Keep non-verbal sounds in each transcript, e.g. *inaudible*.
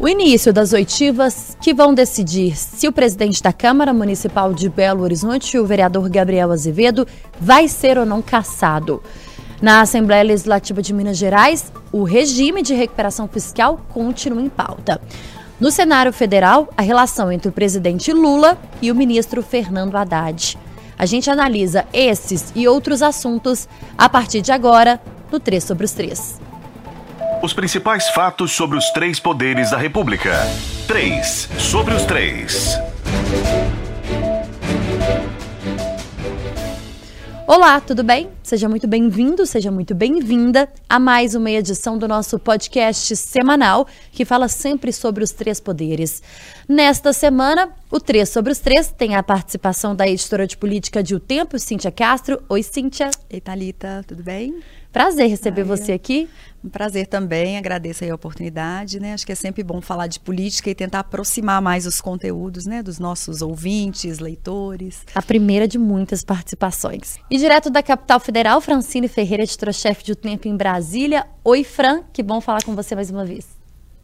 O início das oitivas que vão decidir se o presidente da Câmara Municipal de Belo Horizonte, o vereador Gabriel Azevedo, vai ser ou não cassado. Na Assembleia Legislativa de Minas Gerais, o regime de recuperação fiscal continua em pauta. No cenário federal, a relação entre o presidente Lula e o ministro Fernando Haddad. A gente analisa esses e outros assuntos a partir de agora no 3 sobre os 3. Os principais fatos sobre os três poderes da República. 3 sobre os 3. Olá, tudo bem? Seja muito bem-vindo, seja muito bem-vinda a mais uma edição do nosso podcast semanal que fala sempre sobre os três poderes. Nesta semana, o 3 sobre os 3 tem a participação da editora de política de O Tempo, Cíntia Castro. Oi, Cíntia. Ei, Thalita, tudo bem? Prazer receber Ai, você aqui. Um prazer também, agradeço a oportunidade, né? Acho que é sempre bom falar de política e tentar aproximar mais os conteúdos, né, dos nossos ouvintes, leitores. A primeira de muitas participações. E direto da capital federal, Francine Ferreira, editora-chefe de O Tempo em Brasília. Oi, Fran, que bom falar com você mais uma vez.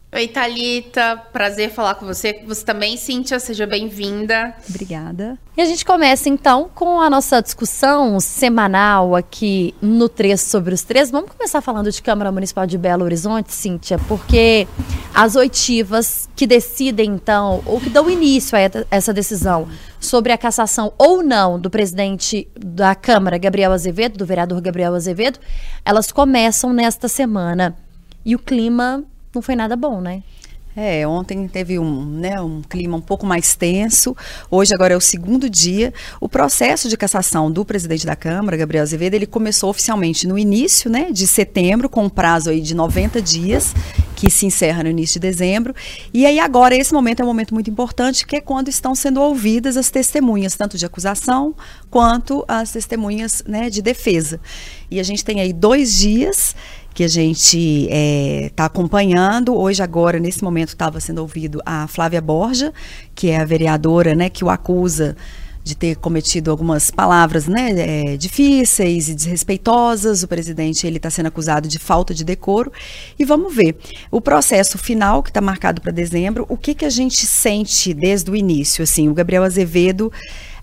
Oi, Thalita. Prazer falar com você. Você também, Cíntia, seja bem-vinda. Obrigada. E a gente começa então com a nossa discussão semanal aqui no 3 sobre os 3. Vamos começar falando de Câmara Municipal de Belo Horizonte, Cíntia, porque as oitivas que decidem então, ou que dão início a essa decisão sobre a cassação ou não do presidente da Câmara, Gabriel Azevedo, do vereador Gabriel Azevedo, elas começam nesta semana. E o clima não foi nada bom, né? É, ontem teve um, né, um clima um pouco mais tenso. Hoje agora é o segundo dia. O processo de cassação do presidente da Câmara, Gabriel Azevedo, ele começou oficialmente no início, né, de setembro, com um prazo aí de 90 dias, que se encerra no início de dezembro. E aí agora esse momento é um momento muito importante, que é quando estão sendo ouvidas as testemunhas, tanto de acusação quanto as testemunhas, né, de defesa. E a gente tem aí dois dias que a gente está é, tá acompanhando. Hoje, agora, nesse momento, estava sendo ouvido a Flávia Borja, que é a vereadora né, que o acusa de ter cometido algumas palavras né, é, difíceis e desrespeitosas. O presidente ele está sendo acusado de falta de decoro. E vamos ver o processo final que está marcado para dezembro. O que que a gente sente desde o início? Assim, o Gabriel Azevedo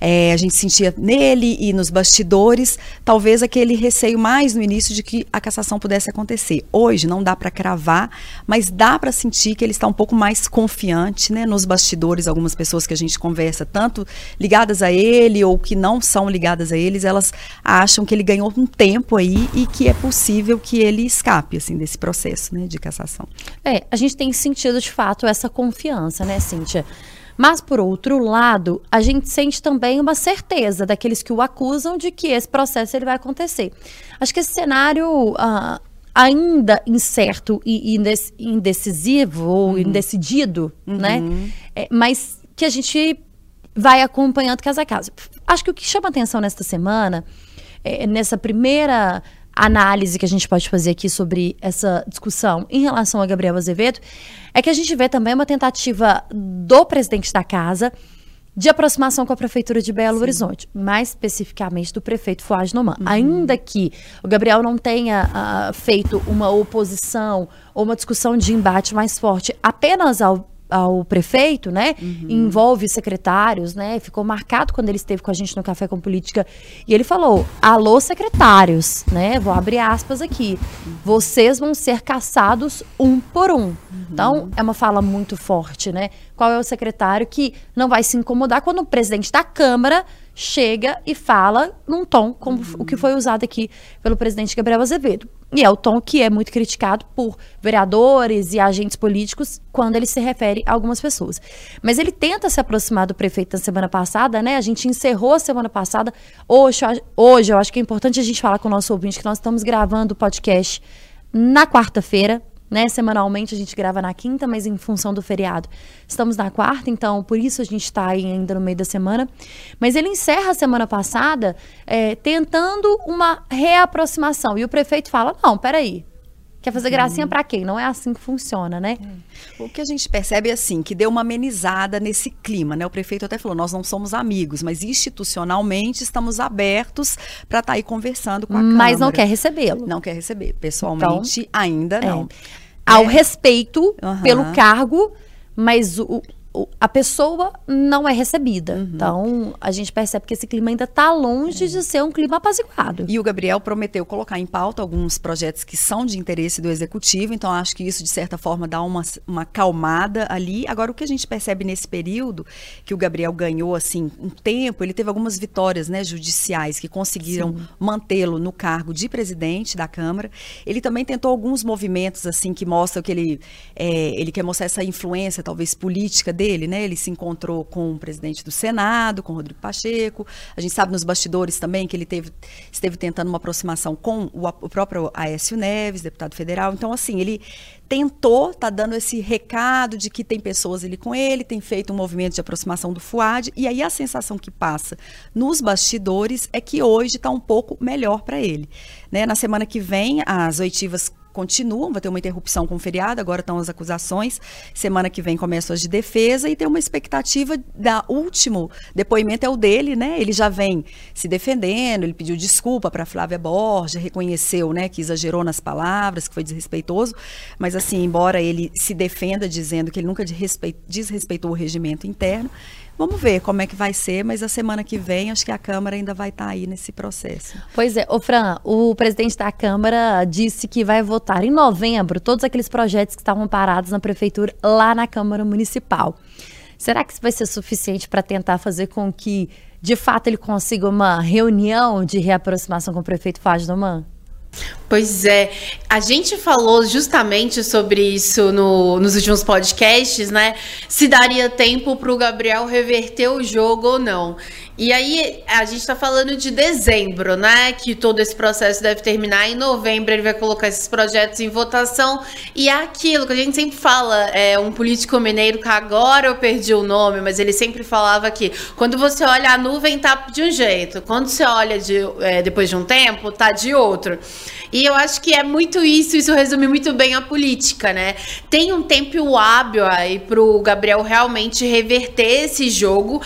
é, a gente sentia nele e nos bastidores, talvez aquele receio mais no início de que a cassação pudesse acontecer. Hoje não dá para cravar, mas dá para sentir que ele está um pouco mais confiante, né? Nos bastidores, algumas pessoas que a gente conversa, tanto ligadas a ele ou que não são ligadas a eles, elas acham que ele ganhou um tempo aí e que é possível que ele escape, assim, desse processo, né, de cassação. É, a gente tem sentido de fato essa confiança, né, Cíntia? Mas, por outro lado, a gente sente também uma certeza daqueles que o acusam de que esse processo ele vai acontecer. Acho que esse cenário. Uh, ainda incerto e indecisivo ou uhum. indecidido, uhum. né? É, mas que a gente vai acompanhando casa a casa. Acho que o que chama atenção nesta semana, é, nessa primeira análise que a gente pode fazer aqui sobre essa discussão em relação a Gabriel Azevedo, é que a gente vê também uma tentativa do presidente da casa de aproximação com a prefeitura de Belo Sim. Horizonte, mais especificamente do prefeito Fuad Noman. Uhum. Ainda que o Gabriel não tenha uh, feito uma oposição ou uma discussão de embate mais forte apenas ao ao prefeito, né? Uhum. Envolve secretários, né? Ficou marcado quando ele esteve com a gente no Café com Política. E ele falou: alô, secretários, né? Vou abrir aspas aqui. Vocês vão ser caçados um por um. Uhum. Então, é uma fala muito forte, né? Qual é o secretário que não vai se incomodar quando o presidente da Câmara chega e fala num tom como uhum. o que foi usado aqui pelo presidente Gabriel Azevedo. E é o tom que é muito criticado por vereadores e agentes políticos quando ele se refere a algumas pessoas. Mas ele tenta se aproximar do prefeito na semana passada, né? A gente encerrou a semana passada. Hoje, hoje eu acho que é importante a gente falar com o nosso ouvinte que nós estamos gravando o podcast na quarta-feira, né? Semanalmente a gente grava na quinta, mas em função do feriado estamos na quarta, então por isso a gente está ainda no meio da semana. Mas ele encerra a semana passada é, tentando uma reaproximação. E o prefeito fala: não, peraí. Quer fazer gracinha para quem? Não é assim que funciona, né? É. O que a gente percebe é assim, que deu uma amenizada nesse clima, né? O prefeito até falou, nós não somos amigos, mas institucionalmente estamos abertos para estar tá aí conversando com a mas Câmara. Mas não quer recebê-lo. Não quer receber. Pessoalmente, então, ainda não. É. Há o É. respeito Aham. pelo cargo, mas o- a pessoa não é recebida. Uhum. Então, a gente percebe que esse clima ainda está longe de ser um clima apaziguado. E o Gabriel prometeu colocar em pauta alguns projetos que são de interesse do executivo, então acho que isso, de certa forma, dá uma, uma calmada ali. Agora, o que a gente percebe nesse período, que o Gabriel ganhou, assim, um tempo, ele teve algumas vitórias né, judiciais que conseguiram mantê-lo no cargo de presidente da Câmara. Ele também tentou alguns movimentos, assim, que mostram que ele, é, ele quer mostrar essa influência, talvez, política dele, né? Ele se encontrou com o presidente do Senado, com Rodrigo Pacheco. A gente sabe nos bastidores também que ele teve, esteve tentando uma aproximação com o, o próprio Aécio Neves, deputado federal. Então, assim, ele tentou, tá dando esse recado de que tem pessoas ali com ele, tem feito um movimento de aproximação do FUAD, e aí a sensação que passa nos bastidores é que hoje está um pouco melhor para ele. Né? Na semana que vem, as oitivas continuam, vai ter uma interrupção com o feriado, agora estão as acusações, semana que vem começam as de defesa e tem uma expectativa da último depoimento é o dele, né? Ele já vem se defendendo, ele pediu desculpa para Flávia Borges, reconheceu, né, que exagerou nas palavras, que foi desrespeitoso, mas assim, embora ele se defenda dizendo que ele nunca desrespe- desrespeitou o regimento interno, Vamos ver como é que vai ser, mas a semana que vem acho que a Câmara ainda vai estar aí nesse processo. Pois é, ô Fran, o presidente da Câmara disse que vai votar em novembro todos aqueles projetos que estavam parados na prefeitura lá na Câmara Municipal. Será que isso vai ser suficiente para tentar fazer com que, de fato, ele consiga uma reunião de reaproximação com o prefeito Fábio Doman? Pois é, a gente falou justamente sobre isso no- nos últimos podcasts, né? Se daria tempo para o Gabriel reverter o jogo ou não. E aí, a gente tá falando de dezembro, né? Que todo esse processo deve terminar. Em novembro, ele vai colocar esses projetos em votação. E é aquilo que a gente sempre fala: é um político mineiro que agora eu perdi o nome, mas ele sempre falava que quando você olha a nuvem, tá de um jeito. Quando você olha de, é, depois de um tempo, tá de outro. E eu acho que é muito isso, isso resume muito bem a política, né? Tem um tempo hábil aí pro Gabriel realmente reverter esse jogo.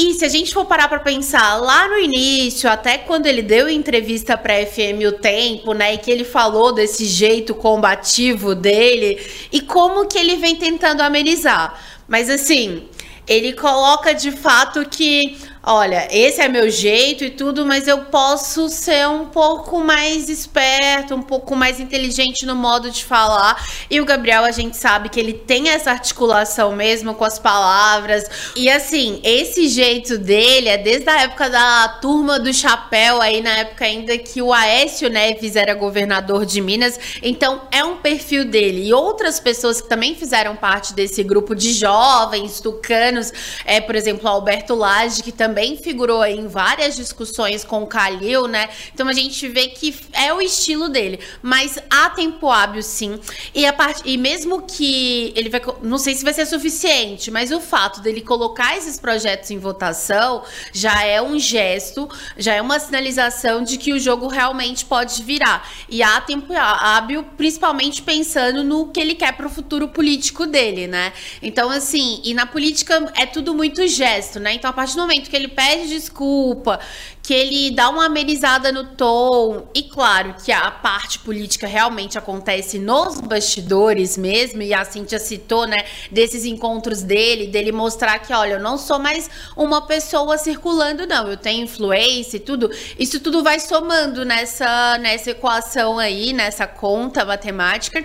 E se a gente for parar para pensar lá no início, até quando ele deu entrevista para FM O Tempo, né, e que ele falou desse jeito combativo dele e como que ele vem tentando amenizar. Mas assim, ele coloca de fato que, olha, esse é meu jeito e tudo, mas eu posso ser um pouco mais esperto, um pouco mais inteligente no modo de falar. E o Gabriel, a gente sabe que ele tem essa articulação mesmo com as palavras. E assim, esse jeito dele é desde a época da turma do chapéu, aí na época ainda que o Aécio Neves era governador de Minas. Então, é um perfil dele. E outras pessoas que também fizeram parte desse grupo de jovens tucanos, é, por exemplo, Alberto Lage, que também figurou aí em várias discussões com o Calil, né? Então a gente vê que é o estilo dele. Mas há tempo hábil, sim. E, a part... e mesmo que ele vai. Não sei se vai ser suficiente, mas o fato dele colocar esses projetos em votação já é um gesto, já é uma sinalização de que o jogo realmente pode virar. E há tempo hábil, principalmente pensando no que ele quer para o futuro político dele, né? Então, assim, e na política é tudo muito gesto, né? Então, a partir do momento que ele pede desculpa, que ele dá uma amenizada no tom, e claro que a parte política realmente acontece nos bastidores mesmo, e a Cintia citou, né, desses encontros dele, dele mostrar que, olha, eu não sou mais uma pessoa circulando, não, eu tenho influência e tudo, isso tudo vai somando nessa, nessa equação aí, nessa conta matemática.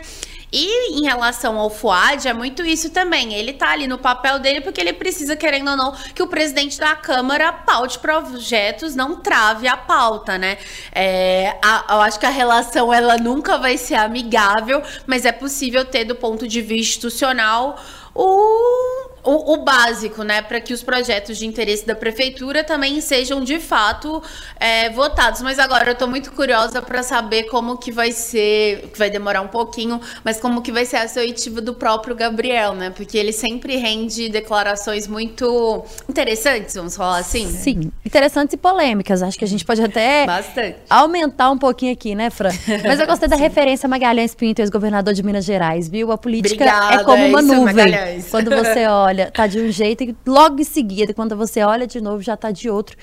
E em relação ao FUAD, é muito isso também. Ele tá ali no papel dele porque ele precisa, querendo ou não, que o presidente da Câmara paute projetos, não trave a pauta, né? É, a- eu acho que a relação ela nunca vai ser amigável, mas é possível ter, do ponto de vista institucional, o, o, o básico, né? Para que os projetos de interesse da prefeitura também sejam de fato é, votados. Mas agora eu tô muito curiosa para saber como que vai ser, que vai demorar um pouquinho, mas como que vai ser a oitiva do próprio Gabriel, né? Porque ele sempre rende declarações muito interessantes, vamos falar assim. Sim, interessantes e polêmicas. Acho que a gente pode até Bastante. aumentar um pouquinho aqui, né, Fran? Mas eu gostei da *laughs* referência Magalhães Pinto, ex-governador de Minas Gerais, viu? A política Obrigada, é como uma é isso, nuvem. Magalhães. Quando você olha, *laughs* tá de um jeito e logo em seguida, quando você olha de novo, já tá de outro.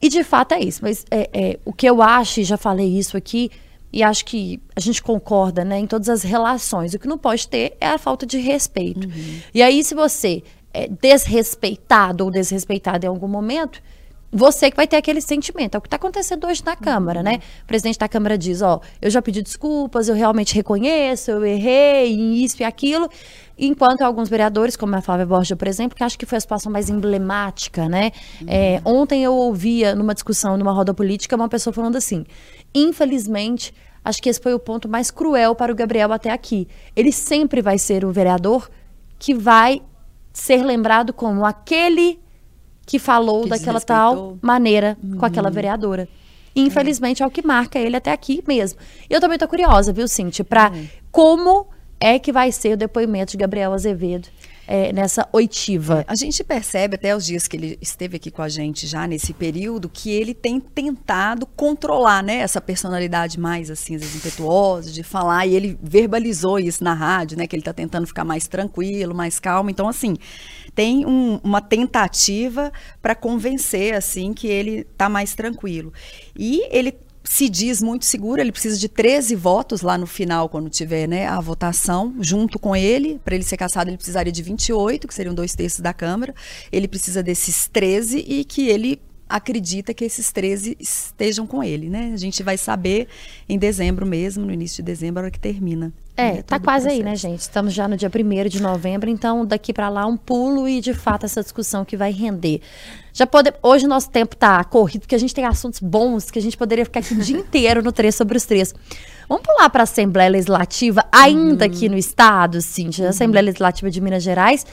E de fato é isso. Mas é, é, o que eu acho, e já falei isso aqui, e acho que a gente concorda, né, em todas as relações. O que não pode ter é a falta de respeito. Uhum. E aí, se você é desrespeitado ou desrespeitada em algum momento, você que vai ter aquele sentimento. É o que está acontecendo hoje na Câmara, uhum. né? O presidente da Câmara diz, ó, eu já pedi desculpas, eu realmente reconheço, eu errei em isso e aquilo. Enquanto alguns vereadores, como a Flávia Borges, por exemplo, que acho que foi a situação mais emblemática, né? Uhum. É, ontem eu ouvia numa discussão, numa roda política, uma pessoa falando assim, infelizmente, acho que esse foi o ponto mais cruel para o Gabriel até aqui. Ele sempre vai ser o vereador que vai ser lembrado como aquele que falou que daquela tal maneira uhum. com aquela uhum. vereadora. infelizmente é. é. o que marca ele até aqui mesmo. Eu também tô curiosa, viu, Cintia, para é. como é que vai ser o depoimento de Gabriel Azevedo é, nessa oitiva. A gente percebe até os dias que ele esteve aqui com a gente já nesse período que ele tem tentado controlar, né, essa personalidade mais assim, às vezes impetuosa de falar e ele verbalizou isso na rádio, né, que ele está tentando ficar mais tranquilo, mais calmo. Então assim, tem um, uma tentativa para convencer assim que ele está mais tranquilo. E ele se diz muito seguro, ele precisa de 13 votos lá no final, quando tiver né, a votação, junto com ele. Para ele ser caçado, ele precisaria de 28, que seriam dois terços da Câmara. Ele precisa desses 13 e que ele acredita que esses 13 estejam com ele, né? A gente vai saber em dezembro mesmo, no início de dezembro, a hora que termina. É, né, tá quase aí, né, gente? Estamos já no dia 1 de novembro, então daqui para lá um pulo e de fato essa discussão que vai render. Já pode... Hoje o nosso tempo tá corrido, porque a gente tem assuntos bons que a gente poderia ficar aqui o dia *laughs* inteiro no três sobre os três. Vamos pular para a Assembleia Legislativa, ainda uhum. aqui no Estado, Cíntia, uhum. Assembleia Legislativa de Minas Gerais.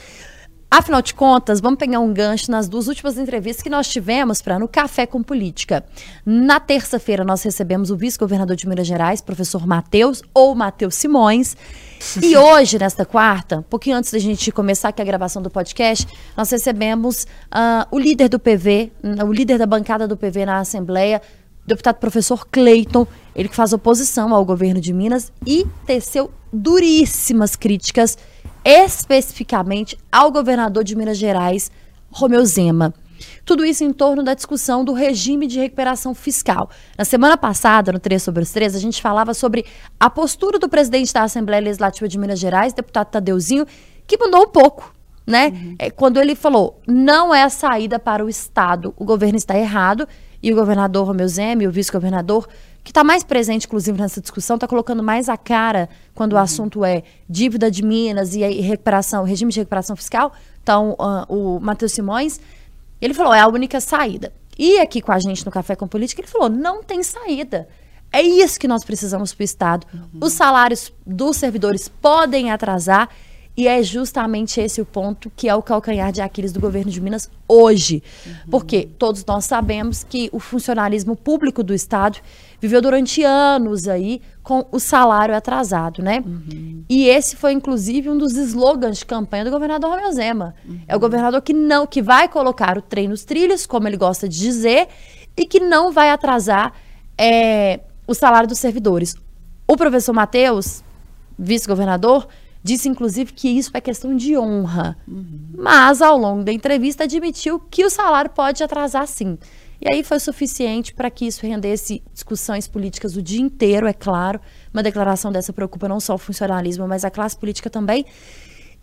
Afinal de contas, vamos pegar um gancho nas duas últimas entrevistas que nós tivemos para no Café com Política. Na terça-feira, nós recebemos o vice-governador de Minas Gerais, professor Matheus, ou Matheus Simões. E *laughs* hoje, nesta quarta, um pouquinho antes da gente começar aqui a gravação do podcast, nós recebemos uh, o líder do PV, o líder da bancada do PV na Assembleia, deputado professor Cleiton, ele que faz oposição ao governo de Minas e teceu duríssimas críticas especificamente ao governador de Minas Gerais, Romeu Zema. Tudo isso em torno da discussão do regime de recuperação fiscal. Na semana passada, no 3 sobre os 3, a gente falava sobre a postura do presidente da Assembleia Legislativa de Minas Gerais, deputado Tadeuzinho, que mudou um pouco, né? Uhum. É, quando ele falou, não é a saída para o Estado, o governo está errado, e o governador Romeu Zema e o vice-governador que está mais presente, inclusive, nessa discussão, está colocando mais a cara quando uhum. o assunto é dívida de Minas e recuperação, regime de recuperação fiscal. Então, uh, o Matheus Simões, ele falou, é a única saída. E aqui com a gente no Café com Política, ele falou, não tem saída. É isso que nós precisamos para o Estado. Uhum. Os salários dos servidores podem atrasar e é justamente esse o ponto que é o calcanhar de Aquiles do governo de Minas hoje. Uhum. Porque todos nós sabemos que o funcionalismo público do Estado viveu durante anos aí com o salário atrasado, né? Uhum. E esse foi, inclusive, um dos slogans de campanha do governador Romeu Zema. Uhum. É o governador que não, que vai colocar o trem nos trilhos, como ele gosta de dizer, e que não vai atrasar é, o salário dos servidores. O professor Matheus, vice-governador, Disse, inclusive, que isso é questão de honra. Uhum. Mas, ao longo da entrevista, admitiu que o salário pode atrasar sim. E aí foi suficiente para que isso rendesse discussões políticas o dia inteiro, é claro. Uma declaração dessa preocupa não só o funcionalismo, mas a classe política também.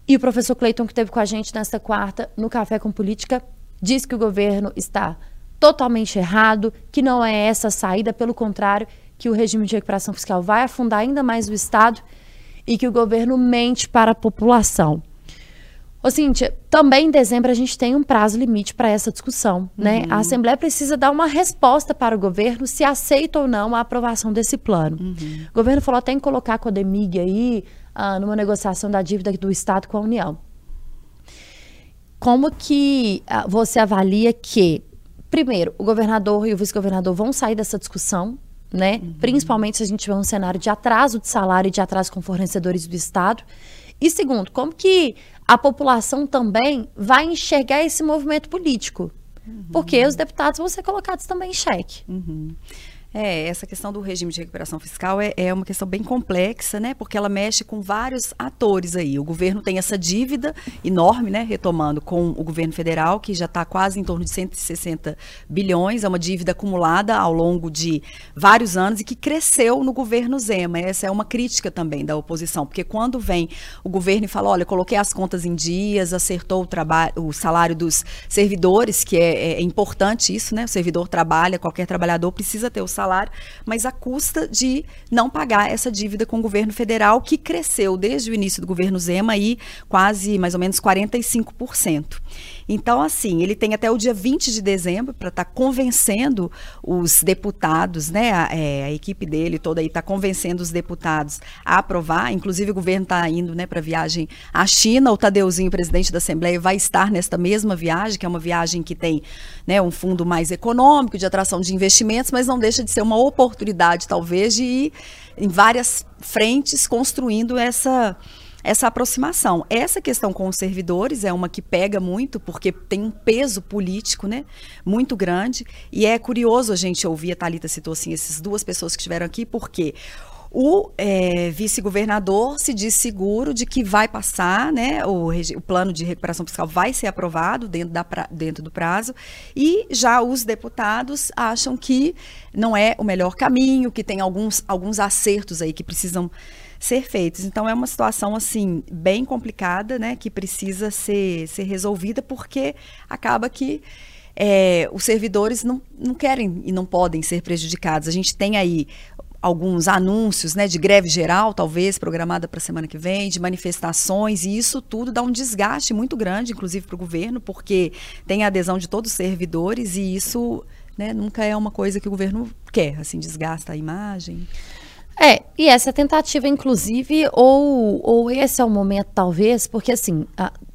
E o professor Cleiton, que esteve com a gente nesta quarta, no Café com Política, disse que o governo está totalmente errado, que não é essa a saída, pelo contrário, que o regime de recuperação fiscal vai afundar ainda mais o Estado e que o governo mente para a população. Ô, Cíntia, também em dezembro a gente tem um prazo limite para essa discussão, né? Uhum. A Assembleia precisa dar uma resposta para o governo se aceita ou não a aprovação desse plano. Uhum. O governo falou até em colocar a Codemig aí ah, numa negociação da dívida do Estado com a União. Como que ah, você avalia que, primeiro, o governador e o vice-governador vão sair dessa discussão né? Uhum. Principalmente se a gente tiver um cenário de atraso de salário e de atraso com fornecedores do Estado. E segundo, como que a população também vai enxergar esse movimento político? Uhum. Porque os deputados vão ser colocados também em xeque. Uhum. É, essa questão do regime de recuperação fiscal é, é, uma questão bem complexa, né? Porque ela mexe com vários atores aí. O governo tem essa dívida enorme, né? Retomando com o governo federal, que já está quase em torno de 160 bilhões, é uma dívida acumulada ao longo de vários anos e que cresceu no governo Zema. Essa é uma crítica também da oposição, porque quando vem o governo e fala, olha, coloquei as contas em dias, acertou o trabalho, o salário dos servidores, que é, é importante isso, né? O servidor trabalha, qualquer trabalhador precisa ter o salário mas à custa de não pagar essa dívida com o governo federal, que cresceu desde o início do governo Zema aí quase mais ou menos 45%. Então, assim, ele tem até o dia 20 de dezembro para estar tá convencendo os deputados, né? A, é, a, equipe dele toda aí está convencendo os deputados a aprovar. Inclusive, o governo está indo né, para viagem à China. O Tadeuzinho, presidente da Assembleia, vai estar nesta mesma viagem, que é uma viagem que tem né, um fundo mais econômico, de atração de investimentos, mas não deixa de ser uma oportunidade, talvez, de ir em várias frentes construindo essa essa aproximação. Essa questão com os servidores é uma que pega muito, porque tem um peso político né, muito grande. E é curioso a gente ouvir, a Thalita citou assim, essas duas pessoas que estiveram aqui, porque o é, vice-governador se diz seguro de que vai passar, né? O, o, plano de recuperação fiscal vai ser aprovado dentro, da, dentro do prazo, e já os deputados acham que não é o melhor caminho, que tem alguns, alguns acertos aí que precisam ser feitos. Então é uma situação assim bem complicada, né, que precisa ser, ser resolvida porque acaba que é, os servidores não, não querem e não podem ser prejudicados. A gente tem aí alguns anúncios né, de greve geral, talvez programada para a semana que vem, de manifestações, e isso tudo dá um desgaste muito grande, inclusive para o governo, porque tem a adesão de todos os servidores e isso né, nunca é uma coisa que o governo quer, assim, desgasta a imagem. É, e essa tentativa, inclusive, ou, ou esse é o momento, talvez, porque assim,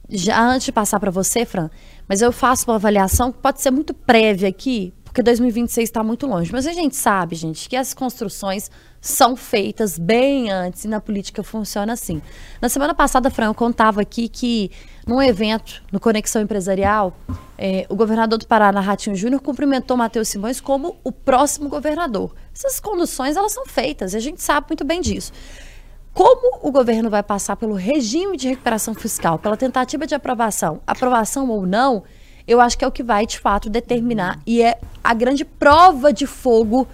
já antes de passar para você, Fran, mas eu faço uma avaliação que pode ser muito prévia aqui, porque 2026 está muito longe. Mas a gente sabe, gente, que as construções são feitas bem antes e na política funciona assim. Na semana passada, Fran, eu contava aqui que num evento no Conexão Empresarial, é, o governador do Paraná, Ratinho Júnior, cumprimentou Matheus Simões como o próximo governador. Essas conduções, elas são feitas e a gente sabe muito bem disso. Como o governo vai passar pelo regime de recuperação fiscal, pela tentativa de aprovação, aprovação ou não, eu acho que é o que vai, de fato, determinar e é a grande prova de fogo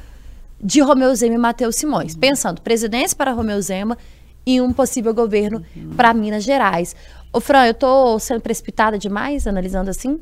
de Romeu Zema e Matheus Simões. Pensando, presidência para Romeu Zema e um possível governo para Minas Gerais. Ô, Fran, eu estou sendo precipitada demais analisando assim?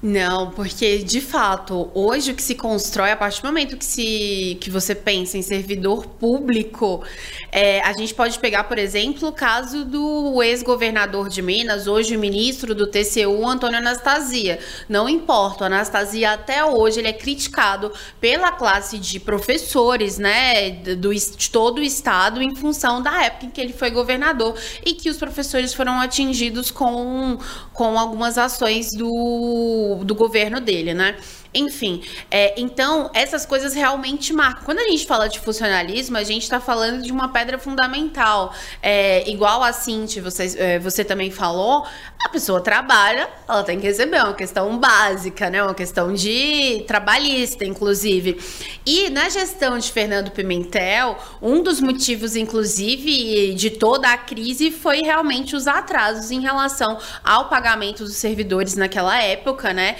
Não, porque de fato, hoje o que se constrói, a partir do momento que, se, que você pensa em servidor público, é, a gente pode pegar, por exemplo, o caso do ex-governador de Minas, hoje ministro do TCU, Antônio Anastasia. Não importa, o Anastasia até hoje ele é criticado pela classe de professores, né, do, de todo o estado, em função da época em que ele foi governador e que os professores foram atingidos com, com algumas ações do do, governo dele, né? Enfim, é, então essas coisas realmente marcam. Quando a gente fala de funcionalismo, a gente está falando de uma pedra fundamental. É, igual a Cinti, você, é, você também falou, a pessoa trabalha, ela tem que receber, é uma questão básica, né? Uma questão de trabalhista, inclusive. E na gestão de Fernando Pimentel, um dos motivos, inclusive, de toda a crise foi realmente os atrasos em relação ao pagamento dos servidores naquela época, né?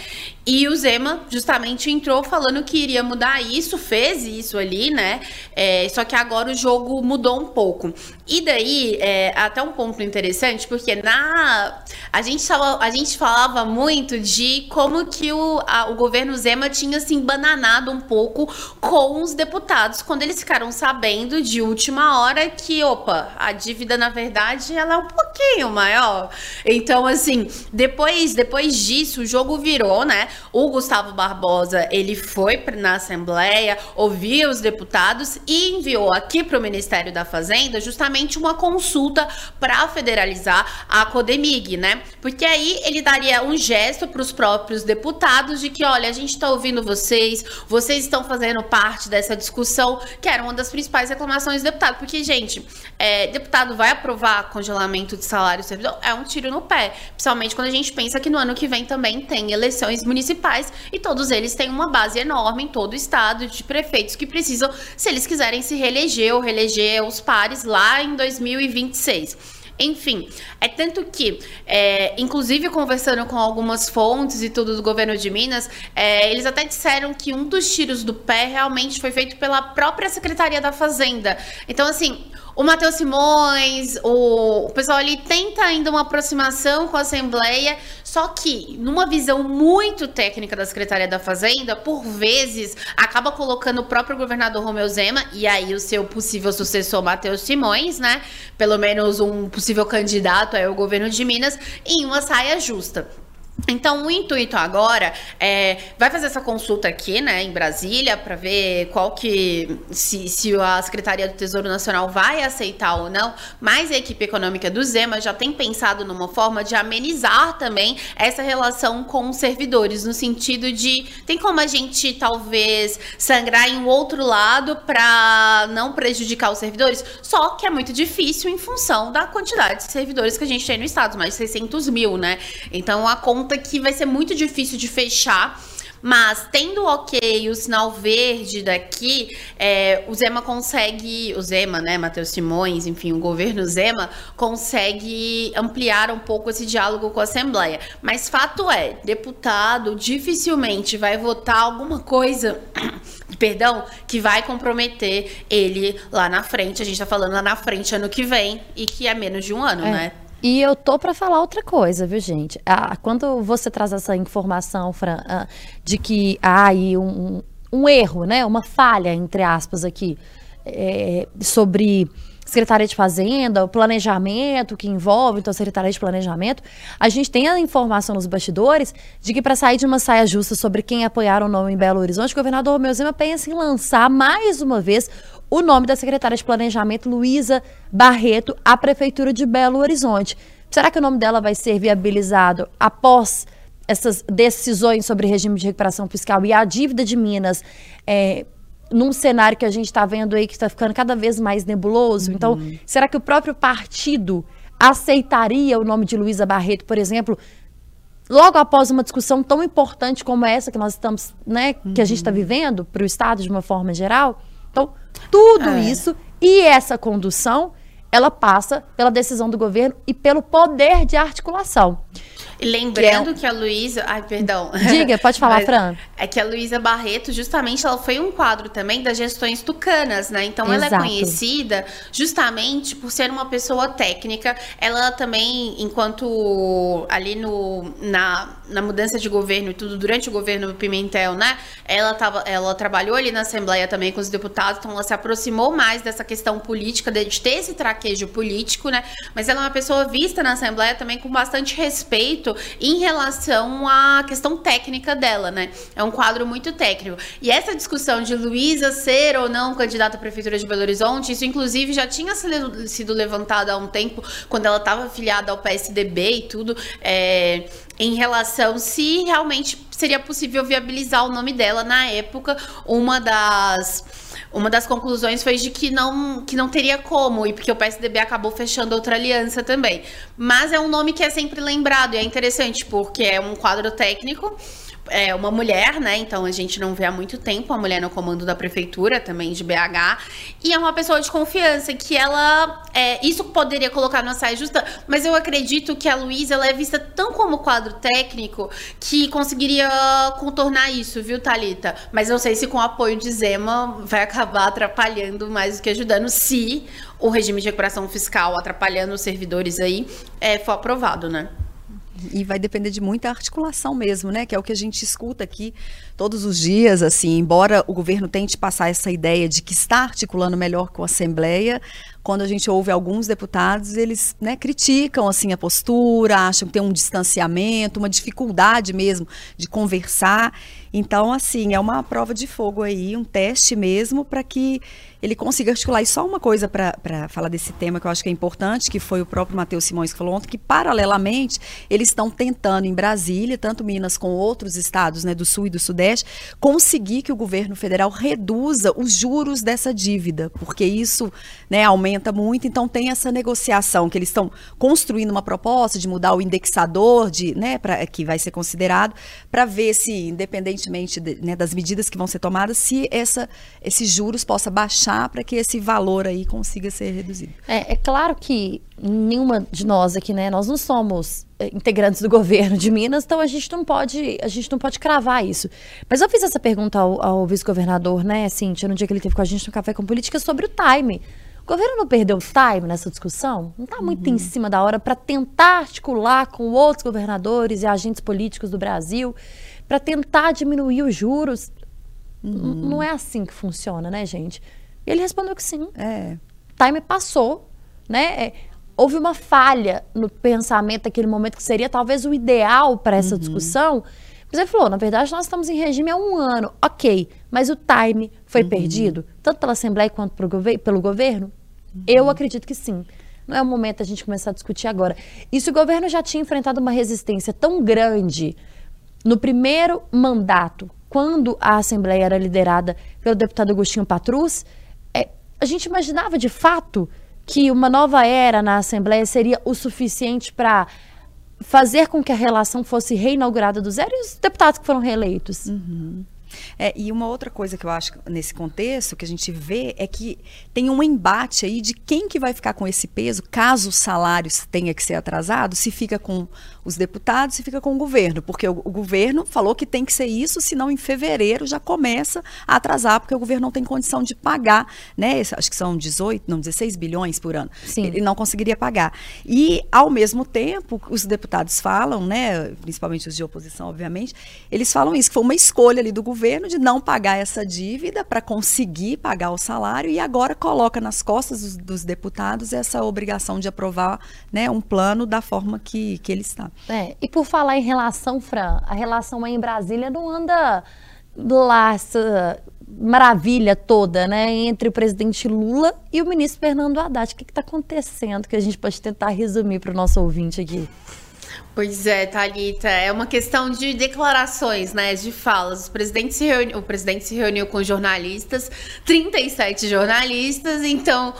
E o Zema justamente entrou falando que iria mudar isso, fez isso ali, né? É, só que agora o jogo mudou um pouco. E daí, é, até um ponto interessante, porque na. A gente, falava, a gente falava muito de como que o, a, o governo Zema tinha se embananado um pouco com os deputados, quando eles ficaram sabendo de última hora que, opa, a dívida, na verdade, ela é um pouquinho maior. Então, assim, depois, depois disso, o jogo virou, né? O Gustavo Barbosa, ele foi na Assembleia, ouviu os deputados e enviou aqui para o Ministério da Fazenda justamente uma consulta para federalizar a Codemig, né? Porque aí ele daria um gesto para os próprios deputados de que, olha, a gente está ouvindo vocês, vocês estão fazendo parte dessa discussão, que era uma das principais reclamações do deputado. Porque, gente, é, deputado vai aprovar congelamento de salário servidor? É um tiro no pé. Principalmente quando a gente pensa que no ano que vem também tem eleições municipais e todos eles têm uma base enorme em todo o estado de prefeitos que precisam, se eles quiserem se reeleger ou reeleger os pares lá em 2026. Enfim, é tanto que, é, inclusive conversando com algumas fontes e tudo do governo de Minas, é, eles até disseram que um dos tiros do pé realmente foi feito pela própria Secretaria da Fazenda. Então, assim, o Matheus Simões, o, o pessoal ali tenta ainda uma aproximação com a Assembleia, só que numa visão muito técnica da Secretaria da Fazenda, por vezes acaba colocando o próprio governador Romeu Zema e aí o seu possível sucessor Matheus Simões, né? Pelo menos um possível candidato ao governo de Minas, em uma saia justa. Então, o intuito agora é vai fazer essa consulta aqui, né, em Brasília, para ver qual que se, se a Secretaria do Tesouro Nacional vai aceitar ou não. Mas a equipe econômica do Zema já tem pensado numa forma de amenizar também essa relação com os servidores, no sentido de tem como a gente talvez sangrar em um outro lado para não prejudicar os servidores. Só que é muito difícil em função da quantidade de servidores que a gente tem no estado, mais de 600 mil, né? Então a conta conta que vai ser muito difícil de fechar. Mas tendo ok o sinal verde daqui, é, o Zema consegue, o Zema, né, Matheus Simões, enfim, o governo Zema consegue ampliar um pouco esse diálogo com a Assembleia. Mas fato é, deputado dificilmente vai votar alguma coisa, *coughs* perdão, que vai comprometer ele lá na frente. A gente tá falando lá na frente ano que vem e que é menos de um ano, é. né? E eu tô para falar outra coisa, viu, gente? Ah, quando você traz essa informação, Fran, ah, de que há aí um, um, erro, né? Uma falha, entre aspas, aqui, é, sobre Secretaria de Fazenda, o planejamento que envolve, então, a Secretaria de Planejamento, a gente tem a informação nos bastidores de que para sair de uma saia justa sobre quem apoiar ou não em Belo Horizonte, o governador Romeu Zema pensa em lançar mais uma vez o nome da secretária de Planejamento, Luísa Barreto, à Prefeitura de Belo Horizonte. Será que o nome dela vai ser viabilizado após essas decisões sobre regime de recuperação fiscal e a dívida de Minas é, num cenário que a gente está vendo aí que está ficando cada vez mais nebuloso? Então, uhum. Então, será que o próprio partido aceitaria o nome de Luísa Barreto, por exemplo, logo após uma discussão tão importante como essa que nós estamos, né, que a gente está uhum. vivendo para o Estado de uma forma geral? Então, tudo é. isso e essa condução, ela passa pela decisão do governo e pelo poder de articulação. Lembrando que, é... que a Luísa. Ai, perdão. *laughs* Diga, pode falar, Fran. É que a Luísa Barreto, justamente, ela foi um quadro também das gestões tucanas, né? Então Exato. ela é conhecida justamente por ser uma pessoa técnica. Ela também, enquanto ali no, na, na mudança de governo e tudo, durante o governo Pimentel, né? Ela, tava, ela trabalhou ali na Assembleia também com os deputados, então ela se aproximou mais dessa questão política, de ter esse traquejo político, né? Mas ela é uma pessoa vista na Assembleia também com bastante respeito muito em relação à questão técnica dela, né? É um quadro muito técnico. E essa discussão de Luísa ser ou não candidata à Prefeitura de Belo Horizonte, isso inclusive já tinha sido levantado há um tempo, quando ela estava afiliada ao PSDB e tudo, é, em relação se realmente seria possível viabilizar o nome dela na época. Uma das uma das conclusões foi de que não, que não teria como, e porque o PSDB acabou fechando outra aliança também. Mas é um nome que é sempre lembrado, e é interessante, porque é um quadro técnico é uma mulher, né? Então a gente não vê há muito tempo a mulher no comando da prefeitura também de BH. E é uma pessoa de confiança que ela. É, isso poderia colocar numa saia justa, mas eu acredito que a Luísa ela é vista tão como quadro técnico que conseguiria contornar isso, viu, Talita? Mas não sei se com o apoio de Zema vai acabar atrapalhando mais do que ajudando, se o regime de recuperação fiscal atrapalhando os servidores aí é, for aprovado, né? E vai depender de muita articulação mesmo, né? Que é o que a gente escuta aqui todos os dias, assim, embora o governo tente passar essa ideia de que está articulando melhor com a Assembleia, quando a gente ouve alguns deputados, eles né, criticam assim a postura, acham que tem um distanciamento, uma dificuldade mesmo de conversar. Então, assim, é uma prova de fogo aí, um teste mesmo para que ele consiga articular. E só uma coisa para falar desse tema que eu acho que é importante, que foi o próprio Matheus Simões que falou ontem, que paralelamente eles estão tentando em Brasília, tanto Minas com outros estados né, do Sul e do Sudeste, conseguir que o governo federal reduza os juros dessa dívida, porque isso né, aumenta muito, então tem essa negociação que eles estão construindo uma proposta de mudar o indexador de, né, pra, que vai ser considerado para ver se, independentemente de, né, das medidas que vão ser tomadas, se essa, esses juros possa baixar para que esse valor aí consiga ser reduzido. É, é claro que nenhuma de nós aqui, né, nós não somos é, integrantes do *laughs* governo de Minas, então a gente não pode, a gente não pode cravar isso. Mas eu fiz essa pergunta ao, ao vice-governador, né, Cíntia, no dia que ele teve com a gente no Café com Política, sobre o time. O governo não perdeu time nessa discussão? Não está muito uhum. em cima da hora para tentar articular com outros governadores e agentes políticos do Brasil para tentar diminuir os juros? Uhum. Não é assim que funciona, né, gente? E ele respondeu que sim. É. Time passou, né? É, houve uma falha no pensamento daquele momento que seria talvez o ideal para essa uhum. discussão. Mas ele falou, na verdade, nós estamos em regime há um ano. Ok, mas o time foi uhum. perdido, tanto pela Assembleia quanto gover pelo governo? Uhum. Eu acredito que sim. Não é o momento a gente começar a discutir agora. E se o governo já tinha enfrentado uma resistência tão grande no primeiro mandato, quando a Assembleia era liderada pelo deputado Agostinho Patrus, é, a gente imaginava de fato que uma nova era na Assembleia seria o suficiente para fazer com que a relação fosse reinaugurada do zero e os deputados que foram reeleitos. Uhum. É, e uma outra coisa que eu acho nesse contexto que a gente vê é que tem um embate aí de quem que vai ficar com esse peso caso o salário tenha que ser atrasado, se fica com os deputados, se fica com o governo, porque o, o governo falou que tem que ser isso, senão em fevereiro já começa a atrasar, porque o governo não tem condição de pagar, né? Acho que são 18, não, 16 bilhões por ano. Sim. Ele não conseguiria pagar. E, ao mesmo tempo, os deputados falam, né, principalmente os de oposição, obviamente, eles falam isso, que foi uma escolha ali do governo governo de não pagar essa dívida para conseguir pagar o salário e agora coloca nas costas dos, dos, deputados essa obrigação de aprovar né, um plano da forma que, que ele está. É, e por falar em relação, Fran, a relação aí em Brasília não anda lá essa maravilha toda, né, entre o presidente Lula e o ministro Fernando Haddad. O que está acontecendo que a gente pode tentar resumir para o nosso ouvinte aqui? Pois é, Thalita, é uma questão de declarações, né, de falas. O presidente se reuniu, o presidente se reuniu com jornalistas, 37 jornalistas, então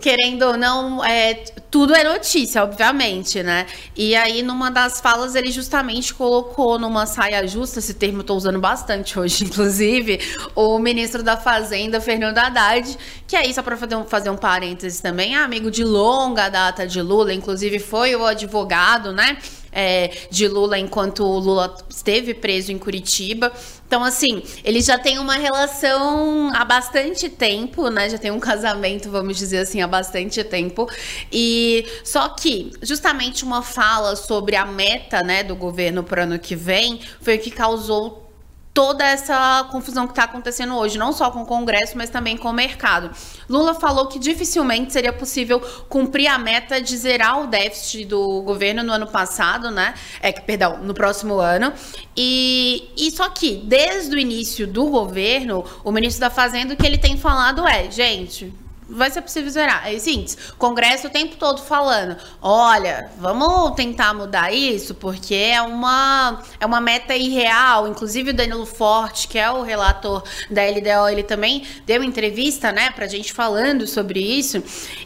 querendo ou não, é, tudo é notícia, obviamente, né? E aí, numa das falas, ele justamente colocou numa saia justa, esse termo eu tô usando bastante hoje, *laughs* inclusive, o ministro da Fazenda, Fernando Haddad, que aí, só para fazer um, fazer um parênteses também, é amigo de longa data de Lula, inclusive foi o advogado, né? É, de Lula enquanto Lula esteve preso em Curitiba. Então, assim, ele já tem uma relação há bastante tempo, né? Já tem um casamento, vamos dizer assim, há bastante tempo. E só que, justamente uma fala sobre a meta, né, do governo para o ano que vem foi o que causou toda essa confusão que está acontecendo hoje, não só com o Congresso, mas também com o mercado. Lula falou que dificilmente seria possível cumprir a meta de zerar o déficit do governo no ano passado, né? É que, perdão, no próximo ano. E, e só que, desde o início do governo, o ministro da Fazenda, o que ele tem falado é, gente, vai ser possível zerar. É o Congresso o tempo todo falando, olha, vamos tentar mudar isso, porque é uma, é uma meta irreal. Inclusive o Danilo Forte, que é o relator da LDO, ele também deu entrevista, né, pra gente falando sobre isso.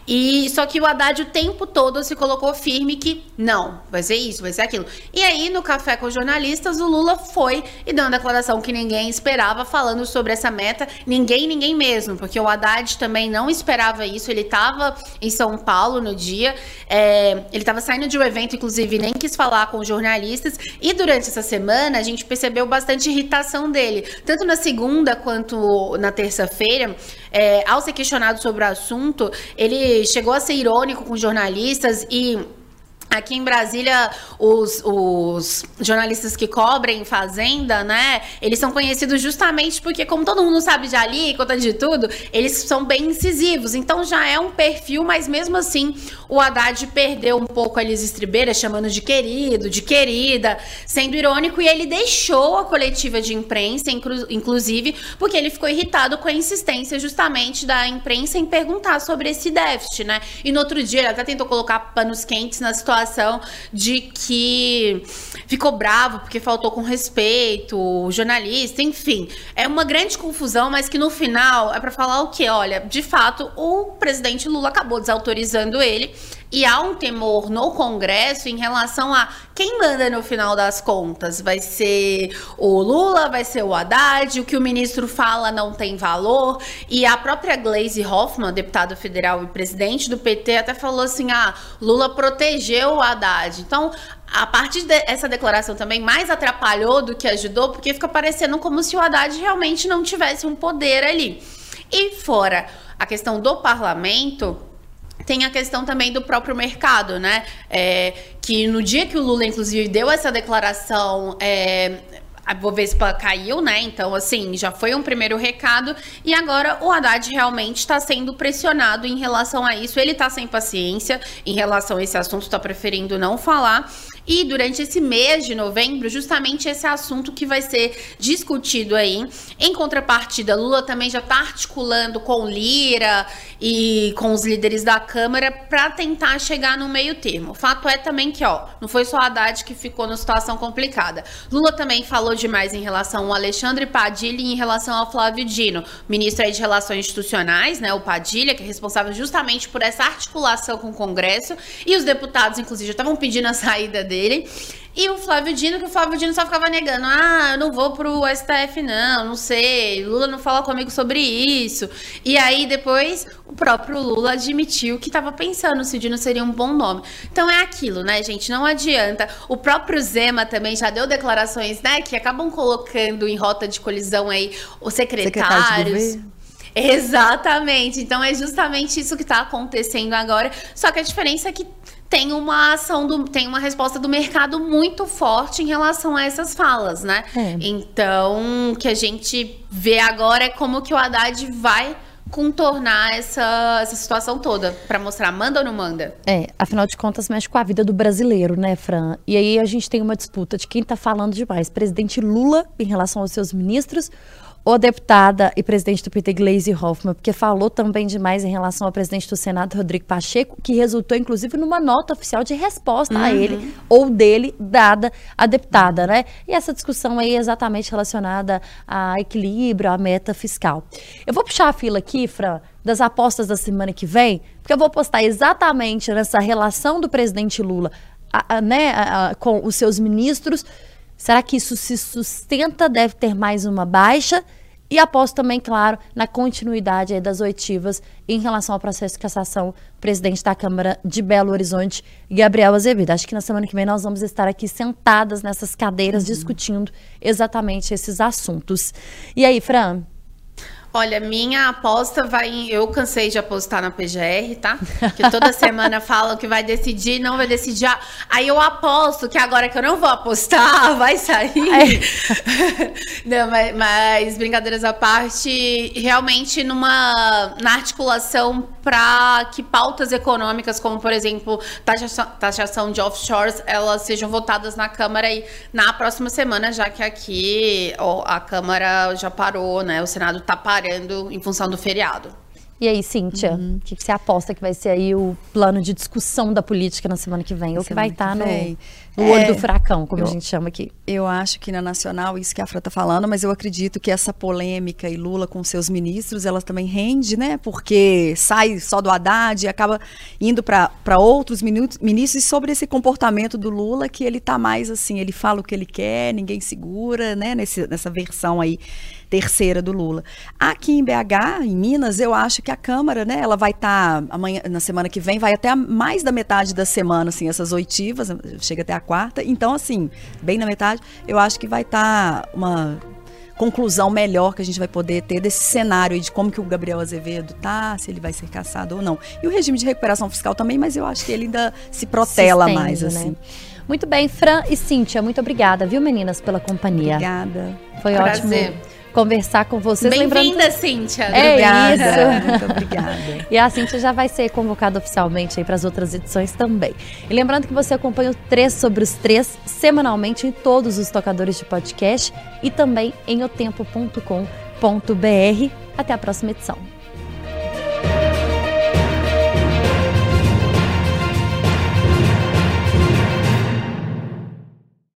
E só que o Haddad o tempo todo se colocou firme que não, vai ser isso, vai ser aquilo. E aí, no café com os jornalistas, o Lula foi e deu uma declaração que ninguém esperava, falando sobre essa meta. Ninguém, ninguém mesmo, porque o Haddad também não esperava esperava isso. Ele estava em São Paulo no dia, é, ele estava saindo de um evento, inclusive nem quis falar com os jornalistas. E durante essa semana a gente percebeu bastante irritação dele, tanto na segunda quanto na terça-feira. É, ao ser questionado sobre o assunto, ele chegou a ser irônico com jornalistas e Aqui em Brasília, os, os, jornalistas que cobrem fazenda, né? Eles são conhecidos justamente porque, como todo mundo sabe de alíquota, de tudo, eles são bem incisivos. Então já é um perfil, mas mesmo assim o Haddad perdeu um pouco a Elis Estribeira, chamando de querido, de querida, sendo irônico, e ele deixou a coletiva de imprensa, inclusive, porque ele ficou irritado com a insistência justamente da imprensa em perguntar sobre esse déficit, né? E no outro dia ele até tentou colocar panos quentes na situação situação de que ficou bravo porque faltou com respeito, jornalista, enfim. É uma grande confusão, mas que no final é para falar o quê? Olha, de fato, o presidente Lula acabou desautorizando ele e há um temor no Congresso em relação a quem manda no final das contas. Vai ser o Lula, vai ser o Haddad, o que o ministro fala não tem valor. E a própria Glaze Hoffman, deputada federal e presidente do PT, até falou assim: ah, Lula protegeu o Haddad. Então, a partir dessa declaração também mais atrapalhou do que ajudou, porque fica parecendo como se o Haddad realmente não tivesse um poder ali. E fora a questão do parlamento, tem a questão também do próprio mercado, né? É, que no dia que o Lula, inclusive, deu essa declaração. É, a Bovespa caiu, né? Então, assim, já foi um primeiro recado. E agora o Haddad realmente está sendo pressionado em relação a isso. Ele está sem paciência em relação a esse assunto, está preferindo não falar. E durante esse mês de novembro, justamente esse assunto que vai ser discutido aí. Em contrapartida, Lula também já está articulando com Lira e com os líderes da Câmara para tentar chegar no meio termo. O fato é também que, ó, não foi só Haddad que ficou numa situação complicada. Lula também falou demais em relação ao Alexandre Padilha e em relação ao Flávio Dino, ministro aí de Relações Institucionais, né, o Padilha, que é responsável justamente por essa articulação com o Congresso, e os deputados, inclusive, já estavam pedindo a saída dele dele. E o Flávio Dino, que o Flávio Dino só ficava negando. Ah, eu não vou pro STF, não, não sei. Lula não fala comigo sobre isso. E aí, depois, o próprio Lula admitiu que estava pensando se o Dino seria um bom nome. Então é aquilo, né, gente? Não adianta. O próprio Zema também já deu declarações, né, que acabam colocando em rota de colisão aí os secretários. Exatamente. Então é justamente isso que está acontecendo agora. Só que a diferença é que tem uma ação, do, tem uma resposta do mercado muito forte em relação a essas falas, né? É. Então, o que a gente vê agora é como que o Haddad vai contornar essa, essa situação toda para mostrar manda ou não manda. É, afinal de contas mexe com a vida do brasileiro, né, Fran? E aí a gente tem uma disputa de quem tá falando demais, presidente Lula em relação aos seus ministros ou deputada e presidente do PT, Gleisi Hoffmann, porque falou também demais em relação ao presidente do Senado, Rodrigo Pacheco, que resultou, inclusive, numa nota oficial de resposta uhum. a ele ou dele, dada a deputada, né? E essa discussão aí é exatamente relacionada a equilíbrio, a meta fiscal. Eu vou puxar a fila aqui, Fran, das apostas da semana que vem, porque eu vou postar exatamente nessa relação do presidente Lula a, a, né, a, com os seus ministros Será que isso se sustenta? Deve ter mais uma baixa? E aposto também, claro, na continuidade das oitivas em relação ao processo de cassação presidente da Câmara de Belo Horizonte, Gabriel Azevedo. Acho que na semana que vem nós vamos estar aqui sentadas nessas cadeiras uhum. discutindo exatamente esses assuntos. E aí, Fran? Olha, minha aposta vai em. Eu cansei de apostar na PGR, tá? Que toda *laughs* semana falam que vai decidir, não vai decidir. Aí eu aposto que agora que eu não vou apostar, *laughs* vai sair. É. *laughs* não, mas, mas, brincadeiras à parte, realmente numa na articulação para que pautas econômicas, como por exemplo taxação, taxação de offshores, elas sejam votadas na Câmara aí na próxima semana, já que aqui ó, a Câmara já parou, né? O Senado está parando em função do feriado. E aí, Cíntia, o uhum. que, que, você aposta que vai ser aí o plano de discussão da política na semana que vem? Ou que vai estar tá no, olho é, do furacão, como eu, a gente chama aqui? Eu acho que na Nacional, isso que a Fran está falando, mas eu acredito que essa polêmica e Lula com seus ministros, ela também rende, né? Porque sai só do Haddad e acaba indo para outros ministros e sobre esse comportamento do Lula, que ele está mais assim, ele fala o que ele quer, ninguém segura, né? Nesse, nessa versão aí terceira do Lula. Aqui em BH, em Minas, eu acho que a Câmara, né, ela vai estar tá, amanhã, na semana que vem, vai até mais da metade da semana, assim, essas oitivas, chega até a quarta. Então, assim, bem na metade, eu acho que vai estar tá uma conclusão melhor que a gente vai poder ter desse cenário de como que o Gabriel Azevedo tá, se ele vai ser caçado ou não. E o regime de recuperação fiscal também, mas eu acho que ele ainda se protela se mais, né? assim. Muito bem, Fran e Cíntia, muito obrigada, viu, meninas, pela companhia. Obrigada. Foi Prazer. ótimo conversar com vocês. Bem-vinda, Cíntia. É obrigada. isso. Muito obrigada. E a Cíntia já vai ser convocada oficialmente para as outras edições também. E lembrando que você acompanha o 3 sobre os 3 semanalmente em todos os tocadores de podcast e também em otempo.com.br. Até a próxima edição.